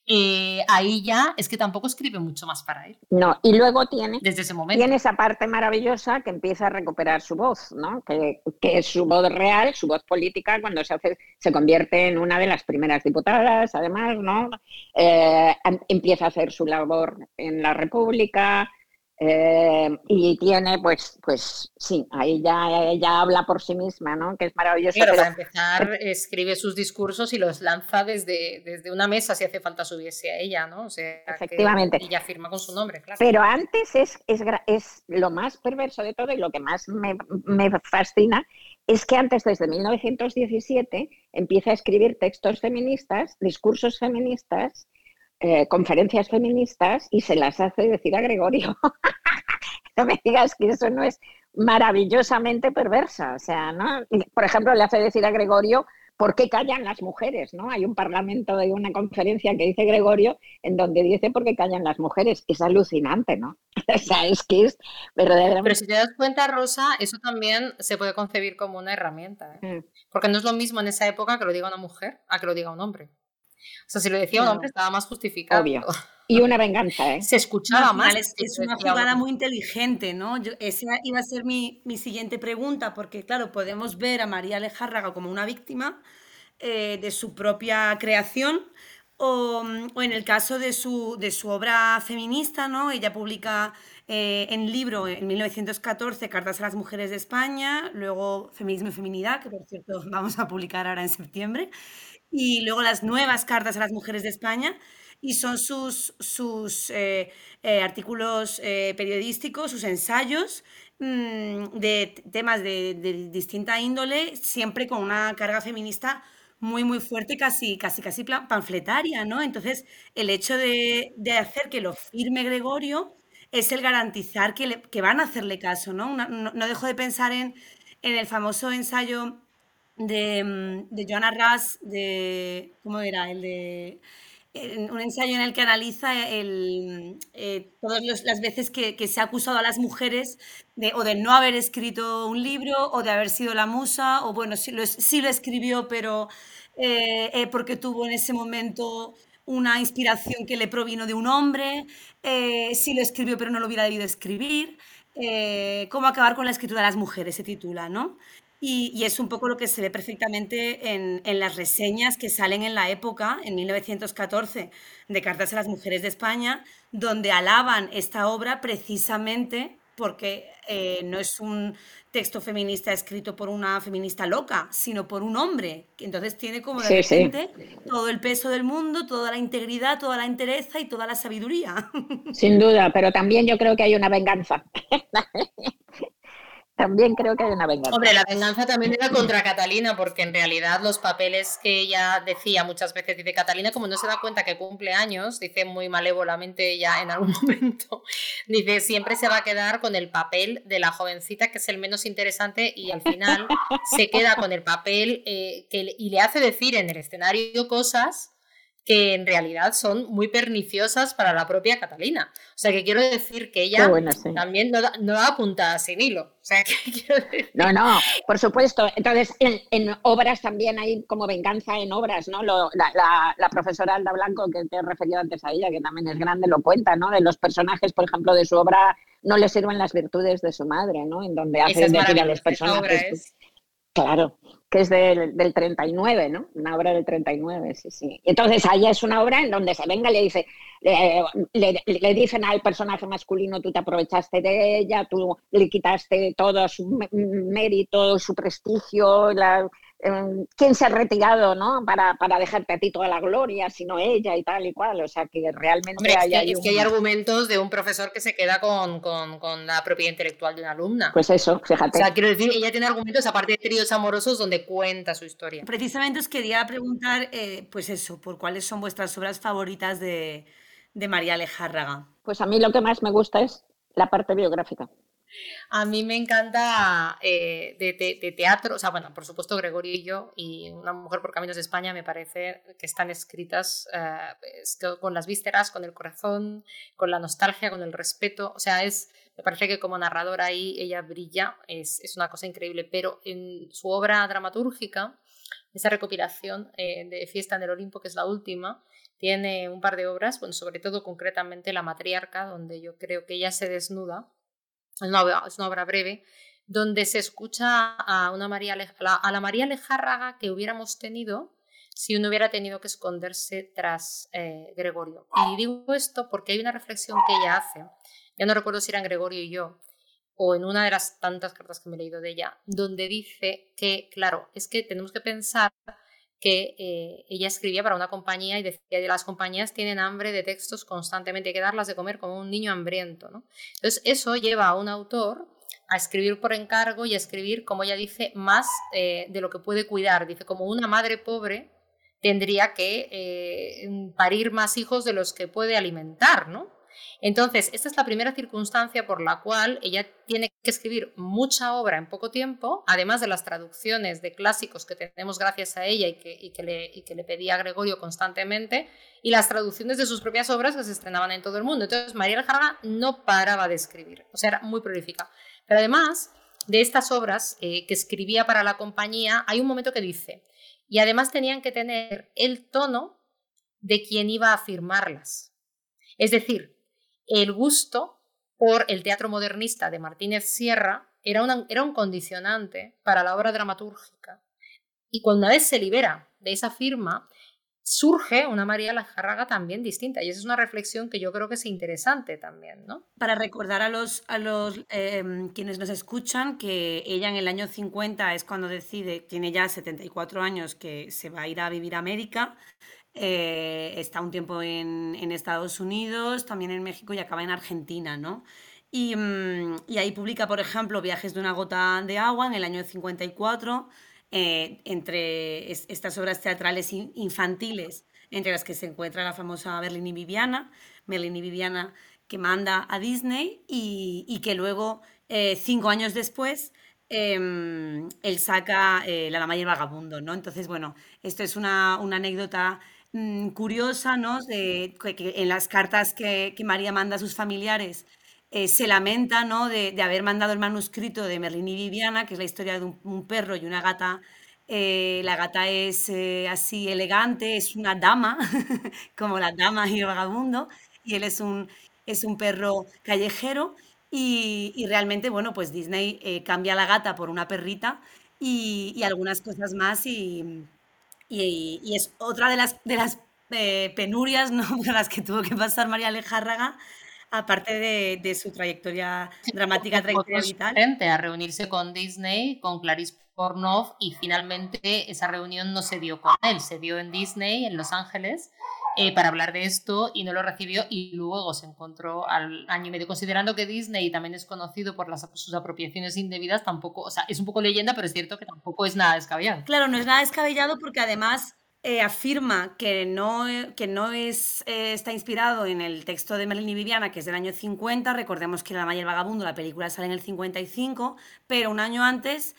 S4: eh, ahí ya es que tampoco escribe mucho más para él.
S3: No, y luego tiene,
S4: Desde ese momento.
S3: tiene esa parte maravillosa que empieza a recuperar su voz, ¿no? que, que es su voz real, su voz política, cuando se, hace, se convierte en una de las primeras diputadas, además, ¿no? Eh, em, empieza a hacer su labor en la República, eh, y tiene, pues, pues sí, ahí ya ella habla por sí misma, ¿no? Que es maravilloso.
S4: Claro, pero... para empezar, escribe sus discursos y los lanza desde, desde una mesa si hace falta subirse a ella, ¿no? O sea,
S3: Efectivamente.
S4: Y ya firma con su nombre, claro.
S3: Pero antes es, es, es lo más perverso de todo y lo que más me, me fascina es que antes, desde 1917, empieza a escribir textos feministas, discursos feministas, eh, conferencias feministas y se las hace decir a Gregorio. no me digas que eso no es maravillosamente perversa. O sea, ¿no? Por ejemplo, le hace decir a Gregorio por qué callan las mujeres, ¿no? Hay un parlamento de una conferencia que dice Gregorio en donde dice por qué callan las mujeres. Es alucinante, ¿no? o sea, es que es verdaderamente...
S4: Pero si te das cuenta, Rosa, eso también se puede concebir como una herramienta. ¿eh? Mm. Porque no es lo mismo en esa época que lo diga una mujer a que lo diga un hombre. O sea, si lo decía un hombre estaba más justificado.
S3: Obvio. Y una venganza, ¿eh?
S4: Se escuchaba más.
S1: Es, es una jugada muy inteligente, ¿no? Yo, esa iba a ser mi, mi, siguiente pregunta, porque claro, podemos ver a María Alejárraga como una víctima eh, de su propia creación, o, o, en el caso de su, de su obra feminista, ¿no? Ella publica eh, en libro en 1914 Cartas a las Mujeres de España, luego Feminismo y Feminidad, que por cierto vamos a publicar ahora en septiembre, y luego las nuevas cartas a las mujeres de España, y son sus, sus eh, eh, artículos eh, periodísticos, sus ensayos mmm, de temas de, de, distinta índole, siempre con una carga feminista muy, muy fuerte, casi, casi, casi panfletaria, ¿no? Entonces, el hecho de, de hacer que lo firme Gregorio es el garantizar que, que van a hacerle caso, ¿no? No, no dejo de pensar en, en el famoso ensayo de, mm, de Joanna Ras, de, ¿cómo era? El de un ensayo en el que analiza el, eh, todas las veces que, se ha acusado a las mujeres de, o de no haber escrito un libro o de haber sido la musa, o bueno, sí lo, sí lo escribió, pero eh, eh, porque tuvo en ese momento una inspiración que le provino de un hombre, sí lo escribió pero no lo hubiera debido escribir, cómo acabar con la escritura de las mujeres se titula, ¿no? Y, y, es un poco lo que se ve perfectamente en, en, las reseñas que salen en la época, en 1914, de Cartas a las Mujeres de España, donde alaban esta obra precisamente porque eh, no es un texto feminista escrito por una feminista loca, sino por un hombre, que entonces tiene como de
S3: sí,
S1: repente sí. todo el peso del mundo, toda la integridad, toda la entereza y toda la sabiduría.
S3: Sin duda, pero también yo creo que hay una venganza. también creo que hay una venganza.
S4: Hombre, la venganza también era contra Catalina, porque en realidad los papeles que ella decía muchas veces, dice Catalina, como no se da cuenta que cumple años, dice muy malévolamente ella en algún momento, dice, siempre se va a quedar con el papel de la jovencita, que es el menos interesante, y al final se queda con el papel eh, que, y le hace decir en el escenario cosas que en realidad son muy perniciosas para la propia Catalina. O sea, que quiero decir que ella también no da, no puntada sin hilo. O sea, que quiero decir...
S3: No, no, por supuesto. Entonces, en, obras también hay como venganza en obras, ¿no? la, la, profesora Alda Blanco, que te he referido antes a ella, que también es grande, lo cuenta, ¿no? De los personajes, por ejemplo, de su obra no le sirven las virtudes de su madre, ¿no? En donde hace decir a los personajes... Claro, que es del, del, 39, ¿no? Una obra del 39, sí, sí. Entonces, ahí es una obra en donde se venga y le dice, le, le, dicen al personaje masculino, tú te aprovechaste de ella, tú le quitaste todo su mérito, su prestigio, la, quién se ha retirado, ¿no? Para, para, dejarte a ti toda la gloria, sino ella y tal y cual. O sea, que realmente
S4: hay, es, que, hay, argumentos de un profesor que se queda con, con, con, la propiedad intelectual de una alumna.
S3: Pues eso, fíjate.
S4: O sea, quiero decir, ella tiene argumentos aparte de tríos amorosos donde cuenta su historia.
S1: Precisamente os quería preguntar, eh, pues eso, por cuáles son vuestras obras favoritas de, de María Alejárraga.
S3: Pues a mí lo que más me gusta es la parte biográfica.
S4: A mí me encanta eh, de, teatro, o sea, bueno, por supuesto Gregorio y Una mujer por caminos de España me parece que están escritas eh, pues, con las vísceras, con el corazón, con la nostalgia, con el respeto, o sea, es, me parece que como narradora ahí ella brilla, es, es una cosa increíble, pero en su obra dramatúrgica, esa recopilación eh, de Fiesta en el Olimpo, que es la última, tiene un par de obras, bueno, sobre todo concretamente La matriarca, donde yo creo que ella se desnuda es una, obra, breve, donde se escucha a, una María, a la María Lejárraga que hubiéramos tenido si uno hubiera tenido que esconderse tras eh, Gregorio. Y digo esto porque hay una reflexión que ella hace, ya no recuerdo si eran Gregorio y yo, o en una de las tantas cartas que me he leído de ella, donde dice que, claro, es que tenemos que pensar que eh, ella escribía para una compañía y decía las compañías tienen hambre de textos constantemente, hay que darlas de comer como un niño hambriento. ¿no? Entonces eso lleva a un autor a escribir por encargo y a escribir, como ella dice, más eh, de lo que puede cuidar. Dice, como una madre pobre tendría que eh, parir más hijos de los que puede alimentar, ¿no? Entonces, esta es la primera circunstancia por la cual ella tiene que escribir mucha obra en poco tiempo, además de las traducciones de clásicos que tenemos gracias a ella y que, le, pedía a Gregorio constantemente, y las traducciones de sus propias obras que se estrenaban en todo el mundo. Entonces, María Alejandra no paraba de escribir, o sea, era muy prolífica. Pero además de estas obras eh, que escribía para la compañía, hay un momento que dice, y además tenían que tener el tono de quien iba a firmarlas. Es decir, el gusto por el teatro modernista de Martínez Sierra era, un condicionante para la obra dramatúrgica. Y cuando una vez se libera de esa firma, surge una María Lajárraga también distinta. Y esa es una reflexión que yo creo que es interesante también, ¿no?
S1: Para recordar a los, a los em, quienes nos escuchan que ella en el año 50 es cuando decide, tiene ya 74 años, que se va a ir a vivir a América. Eh, está un tiempo en, Estados Unidos, también en México y acaba en Argentina, ¿no? Y, mm, y, ahí publica, por ejemplo, Viajes de una gota de agua en el año 54, eh, entre estas obras teatrales infantiles, entre las que se encuentra la famosa Berlín y Viviana, Berlín y Viviana que manda a Disney y, que luego, eh, cinco años después, em, él saca La Dama y el Vagabundo, ¿no? Entonces, bueno, esto es una anécdota Mm, curiosa, ¿no? De, que, en las cartas que, María manda a sus familiares eh, se lamenta, ¿no? De, haber mandado el manuscrito de Merlín y Viviana, que es la historia de un, perro y una gata. Eh, la gata es eh, así elegante, es una dama, como la dama y el vagabundo, y él es un, es un perro callejero. Y, realmente, bueno, pues Disney cambia la gata por una perrita y, y algunas cosas más y, y, es otra de las, de las eh, penurias ¿no? por las que tuvo que pasar María Alejárraga, aparte de, de su trayectoria dramática, trayectoria vital.
S4: a reunirse con Disney, con Clarice Pornoff, y finalmente esa reunión no se dio con él, se dio en Disney, en Los Ángeles, eh, para hablar de esto y no lo recibió y luego se encontró al año y medio. Considerando que Disney también es conocido por las, sus apropiaciones indebidas, tampoco, o sea, es un poco leyenda, pero es cierto que tampoco es nada descabellado.
S1: Claro, no es nada descabellado porque además eh, afirma que no, que no es, eh, está inspirado en el texto de y Viviana, que es del año 50. Recordemos que La Maya y el Vagabundo, la película sale en el 55, pero un año antes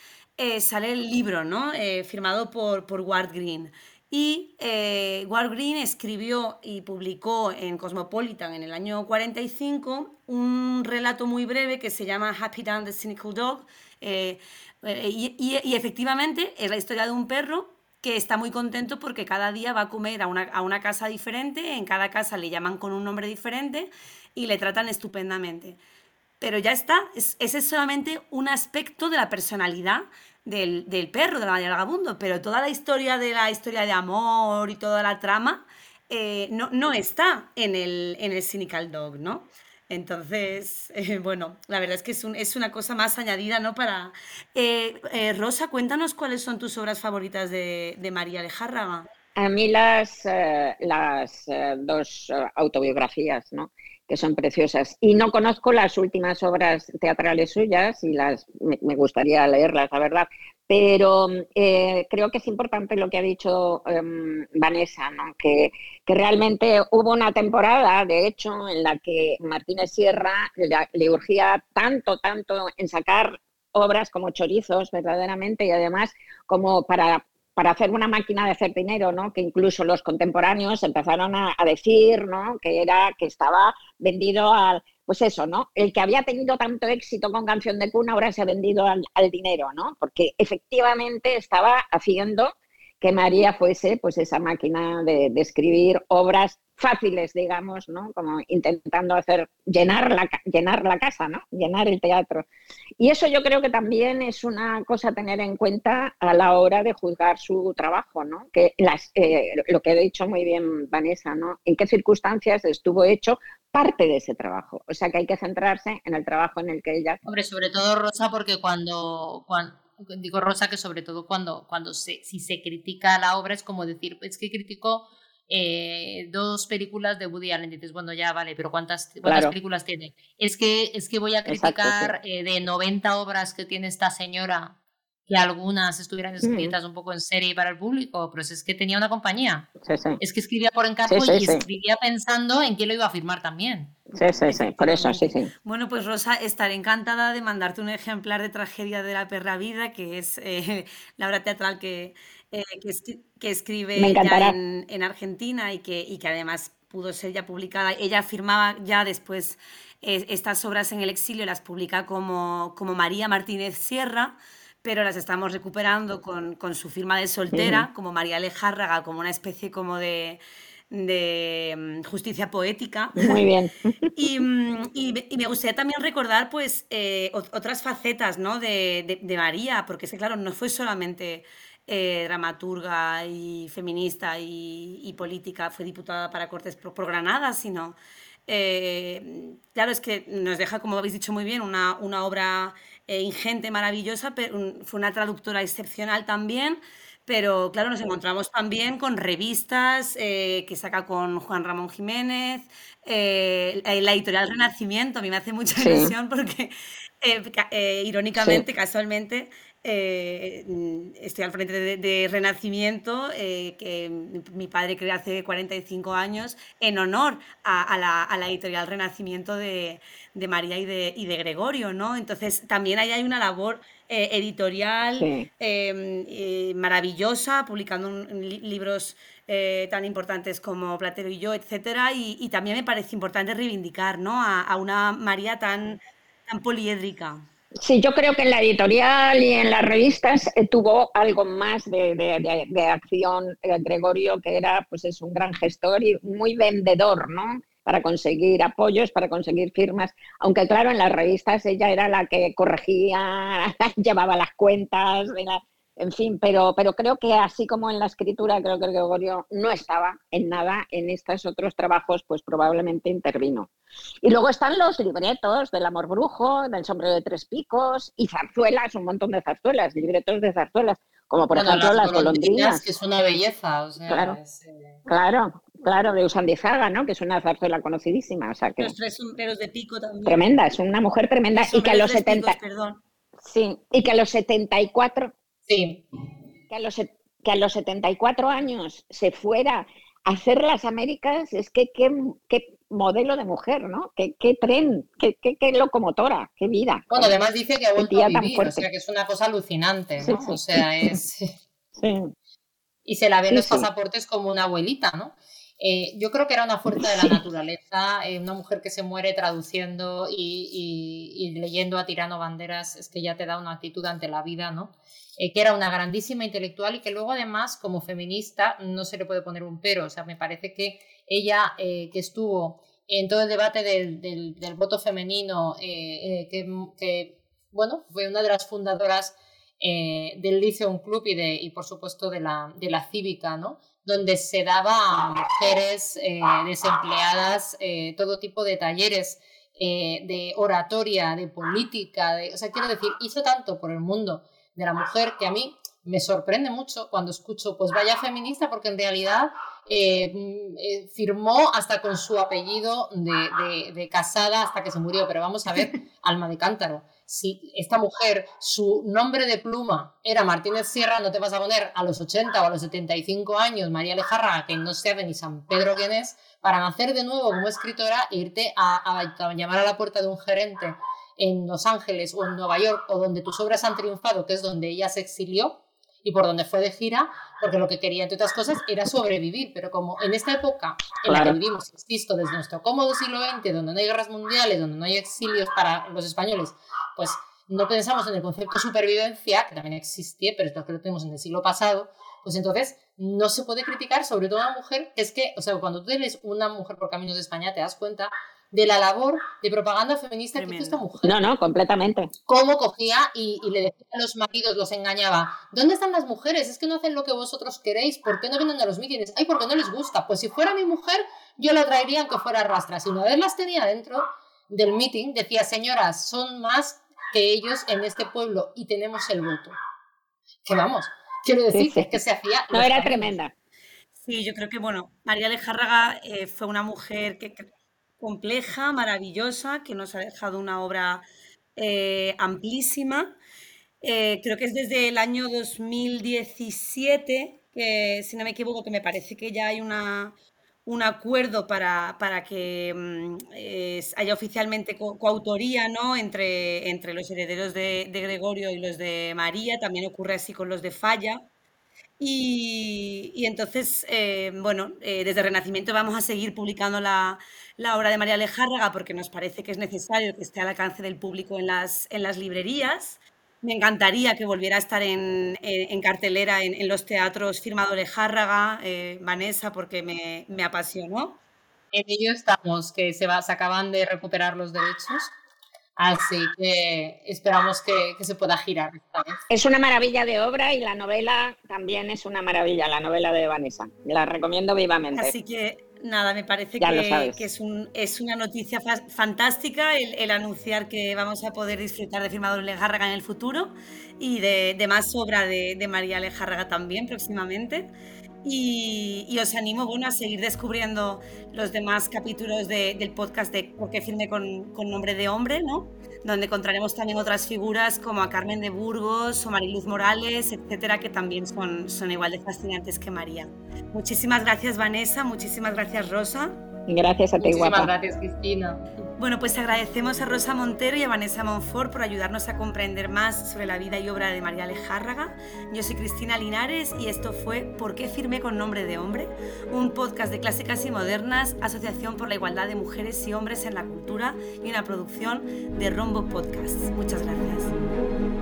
S1: sale el libro, ¿no? firmado por, por Ward Green. Y eh, Green escribió y publicó en Cosmopolitan en el año 45 un relato muy breve que se llama Happy Dan the Cynical Dog. Eh, eh, y, efectivamente es la historia de un perro que está muy contento porque cada día va a comer a una, casa diferente, en cada casa le llaman con un nombre diferente y le tratan estupendamente. Pero ya está, ese es solamente un aspecto de la personalidad del, perro, de la vagabundo, pero toda la historia de la historia de amor y toda la trama eh, no, no, está en el, en el Cynical Dog, ¿no? Entonces, eh, bueno, la verdad es que es, es, una cosa más añadida, ¿no? Para... Eh, Rosa, cuéntanos cuáles son tus obras favoritas de, de María Alejárraga.
S3: A mí las, las dos autobiografías, ¿no? Que son preciosas. Y no conozco las últimas obras teatrales suyas y las me, gustaría leerlas, la verdad. Pero eh, creo que es importante lo que ha dicho em, Vanessa, que, que, realmente hubo una temporada, de hecho, en la que Martínez Sierra le urgía tanto, tanto en sacar obras como chorizos, verdaderamente, y además como para para hacer una máquina de hacer dinero, ¿no? Que incluso los contemporáneos empezaron a, decir, ¿no? Que era que estaba vendido al, pues eso, ¿no? El que había tenido tanto éxito con Canción de Cuna ahora se ha vendido al, dinero, ¿no? Porque efectivamente estaba haciendo que María fuese, pues, esa máquina de, de escribir obras fáciles, digamos, ¿no? Como intentando hacer llenar la, llenar la casa, ¿no? Llenar el teatro. Y eso yo creo que también es una cosa a tener en cuenta a la hora de juzgar su trabajo, ¿no? Que las, eh, lo que ha dicho muy bien Vanessa, ¿no? En qué circunstancias estuvo hecho parte de ese trabajo. O sea que hay que centrarse en el trabajo en el que ella...
S4: Hombre, sobre todo Rosa, porque cuando, cuando digo Rosa que sobre todo cuando, cuando se, si se critica la obra es como decir, es que criticó eh, dos películas de Woody Allen. Dices, bueno, ya vale, pero ¿cuántas, cuántas películas tiene? Es que, es que voy a criticar eh, de 90 obras que tiene esta señora, que algunas estuvieran escritas un poco en serie para el público, pero es que tenía una compañía. Es que escribía por encargo y escribía pensando en quién lo iba a firmar también.
S3: Sí, sí, sí, por eso, sí, sí.
S1: Bueno, pues Rosa, estaré encantada de mandarte un ejemplar de Tragedia de la Perra Vida, que es eh, la obra teatral que, eh, que, escribe ya en, Argentina y que, y que además pudo ser ya publicada. Ella firmaba ya después eh, estas obras en el exilio, las publica como, como María Martínez Sierra, pero las estamos recuperando con, con su firma de soltera, como María Alejárraga, como una especie como de, de mm, justicia poética.
S3: Muy bien.
S1: Mm, y, y, me gustaría también recordar pues eh, otras facetas ¿no? de, de, de, María, porque es que claro, no fue solamente eh, dramaturga y feminista y, política, fue diputada para Cortes por, Granada, sino, eh, claro, es que nos deja, como habéis dicho muy bien, una, una obra eh, ingente, maravillosa, pero fue una traductora excepcional también. Pero claro, nos encontramos también con revistas que saca con Juan Ramón Jiménez, la editorial Renacimiento, a mí me hace mucha ilusión porque irónicamente, casualmente, eh, estoy al frente de, Renacimiento, eh, que mi padre creó hace 45 años, en honor a, la, editorial Renacimiento de, María y de, y de, Gregorio, ¿no? Entonces, también ahí hay una labor eh, editorial maravillosa, publicando libros tan importantes como Platero y yo, etcétera, y, también me parece importante reivindicar, ¿no? A, a una María tan, tan poliédrica.
S3: Sí, yo creo que en la editorial y en las revistas eh, tuvo algo más de, acción eh, Gregorio, que era pues es un gran gestor y muy vendedor, ¿no? Para conseguir apoyos, para conseguir firmas. Aunque claro, en las revistas ella era la que corregía, llevaba las cuentas, en fin, pero, pero creo que así como en la escritura, creo que Gregorio no estaba en nada, en estos otros trabajos, pues probablemente intervino. Y luego están los libretos del amor brujo, del sombrero de tres picos y zarzuelas, un montón de zarzuelas, libretos de zarzuelas, como por ejemplo las, golondrinas.
S4: Que es una belleza, o sea,
S3: claro, eh, claro, claro, de Usandizaga, ¿no? Que es una zarzuela conocidísima. O sea, que
S1: los tres sombreros de pico también.
S3: Tremenda, es una mujer tremenda y que a los 70... perdón. Sí, y que a los 74
S4: Sí.
S3: Que a los, que a los 74 años se fuera a hacer las Américas, es que qué, modelo de mujer, ¿no? Qué, tren, qué, locomotora, qué vida.
S4: Bueno, además dice que ha vuelto a vivir, o sea que es una cosa alucinante, ¿no? O sea, es...
S3: Sí.
S4: y se la ve en los pasaportes como una abuelita, ¿no? Eh, yo creo que era una fuerza de la naturaleza, eh, una mujer que se muere traduciendo y, leyendo a Tirano Banderas, es que ya te da una actitud ante la vida, ¿no? Eh, que era una grandísima intelectual y que luego además como feminista no se le puede poner un pero, o sea, me parece que ella que estuvo en todo el debate del, del, voto femenino, que, bueno, fue una de las fundadoras del Liceum Club y, de, y por supuesto de la, de la Cívica, ¿no? Donde se daba a mujeres eh, desempleadas eh, todo tipo de talleres eh, de oratoria, de política, de, o sea, quiero decir, hizo tanto por el mundo de la mujer que a mí me sorprende mucho cuando escucho, pues vaya feminista, porque en realidad mm, firmó hasta con su apellido de, de casada hasta que se murió, pero vamos a ver, alma de cántaro si esta mujer, su nombre de pluma era Martínez Sierra, no te vas a poner a los 80 o a los 75 años María Lejarra, que no sabe ni San Pedro quién es, para nacer de nuevo como escritora e irte a, llamar a la puerta de un gerente en Los Ángeles o en Nueva York o donde tus obras han triunfado, que es donde ella se exilió y por donde fue de gira, porque lo que quería, entre otras cosas, era sobrevivir. Pero como en esta época en la que vivimos, insisto, desde nuestro cómodo siglo XX, donde no hay guerras mundiales, donde no hay exilios para los españoles, pues no pensamos en el concepto de supervivencia, que también existía, pero es lo que lo tenemos en el siglo pasado, pues entonces no se puede criticar, sobre todo a una mujer, que es que, o sea, cuando tú eres una mujer por caminos de España, te das cuenta de la labor de propaganda feminista que hizo esta mujer.
S3: No, no, completamente.
S4: Cómo cogía y, le decía a los maridos, los engañaba. ¿Dónde están las mujeres? Es que no hacen lo que vosotros queréis. ¿Por qué no vienen a los mítines? Ay, porque no les gusta. Pues si fuera mi mujer, yo la traería aunque fuera rastra. Si una vez las tenía dentro del meeting, decía, señoras, son más que ellos en este pueblo y tenemos el voto. Que vamos, quiero decir que se hacía...
S3: No, era tremenda.
S1: Sí, yo creo que, bueno, María Lejárraga eh, fue una mujer que, compleja, maravillosa, que nos ha dejado una obra eh, amplísima. Eh, creo que es desde el año 2017, que si no me equivoco, que me parece que ya hay una, un acuerdo para, para que mm, haya oficialmente coautoría ¿no? entre, entre los herederos de, Gregorio y los de María, también ocurre así con los de Falla. Y, entonces, eh, bueno, desde Renacimiento vamos a seguir publicando la, la, obra de María Alejárraga porque nos parece que es necesario que esté al alcance del público en las, en las librerías. Me encantaría que volviera a estar en, cartelera en, los teatros firmado Lejárraga, eh, Vanessa, porque me, me, apasionó.
S4: En ello estamos, que se, va, se acaban de recuperar los derechos, así que esperamos que, que se pueda girar esta vez.
S3: Es una maravilla de obra y la novela también es una maravilla, la novela de Vanessa. La recomiendo vivamente.
S1: Así que Nada, me parece que, es, un, es, una noticia fantástica el, anunciar que vamos a poder disfrutar de Firmador Lejárraga en el futuro y de, más obra de, María Lejárraga también próximamente. Y, os animo bueno, a seguir descubriendo los demás capítulos del podcast de Por qué firme con, con nombre de hombre, ¿no? Donde encontraremos también otras figuras como a Carmen de Burgos o Mariluz Morales, etcétera, que también son, son igual de fascinantes que María. Muchísimas gracias, Vanessa, muchísimas gracias, Rosa.
S3: Gracias a ti,
S4: Muchísimas gracias, Cristina.
S1: Bueno, pues agradecemos a Rosa Montero y a Vanessa Monfort por ayudarnos a comprender más sobre la vida y obra de María Lejárraga. Yo soy Cristina Linares y esto fue ¿Por qué firmé con nombre de hombre? Un podcast de clásicas y modernas, Asociación por la Igualdad de Mujeres y Hombres en la Cultura y una producción de Rombo Podcast. Muchas gracias.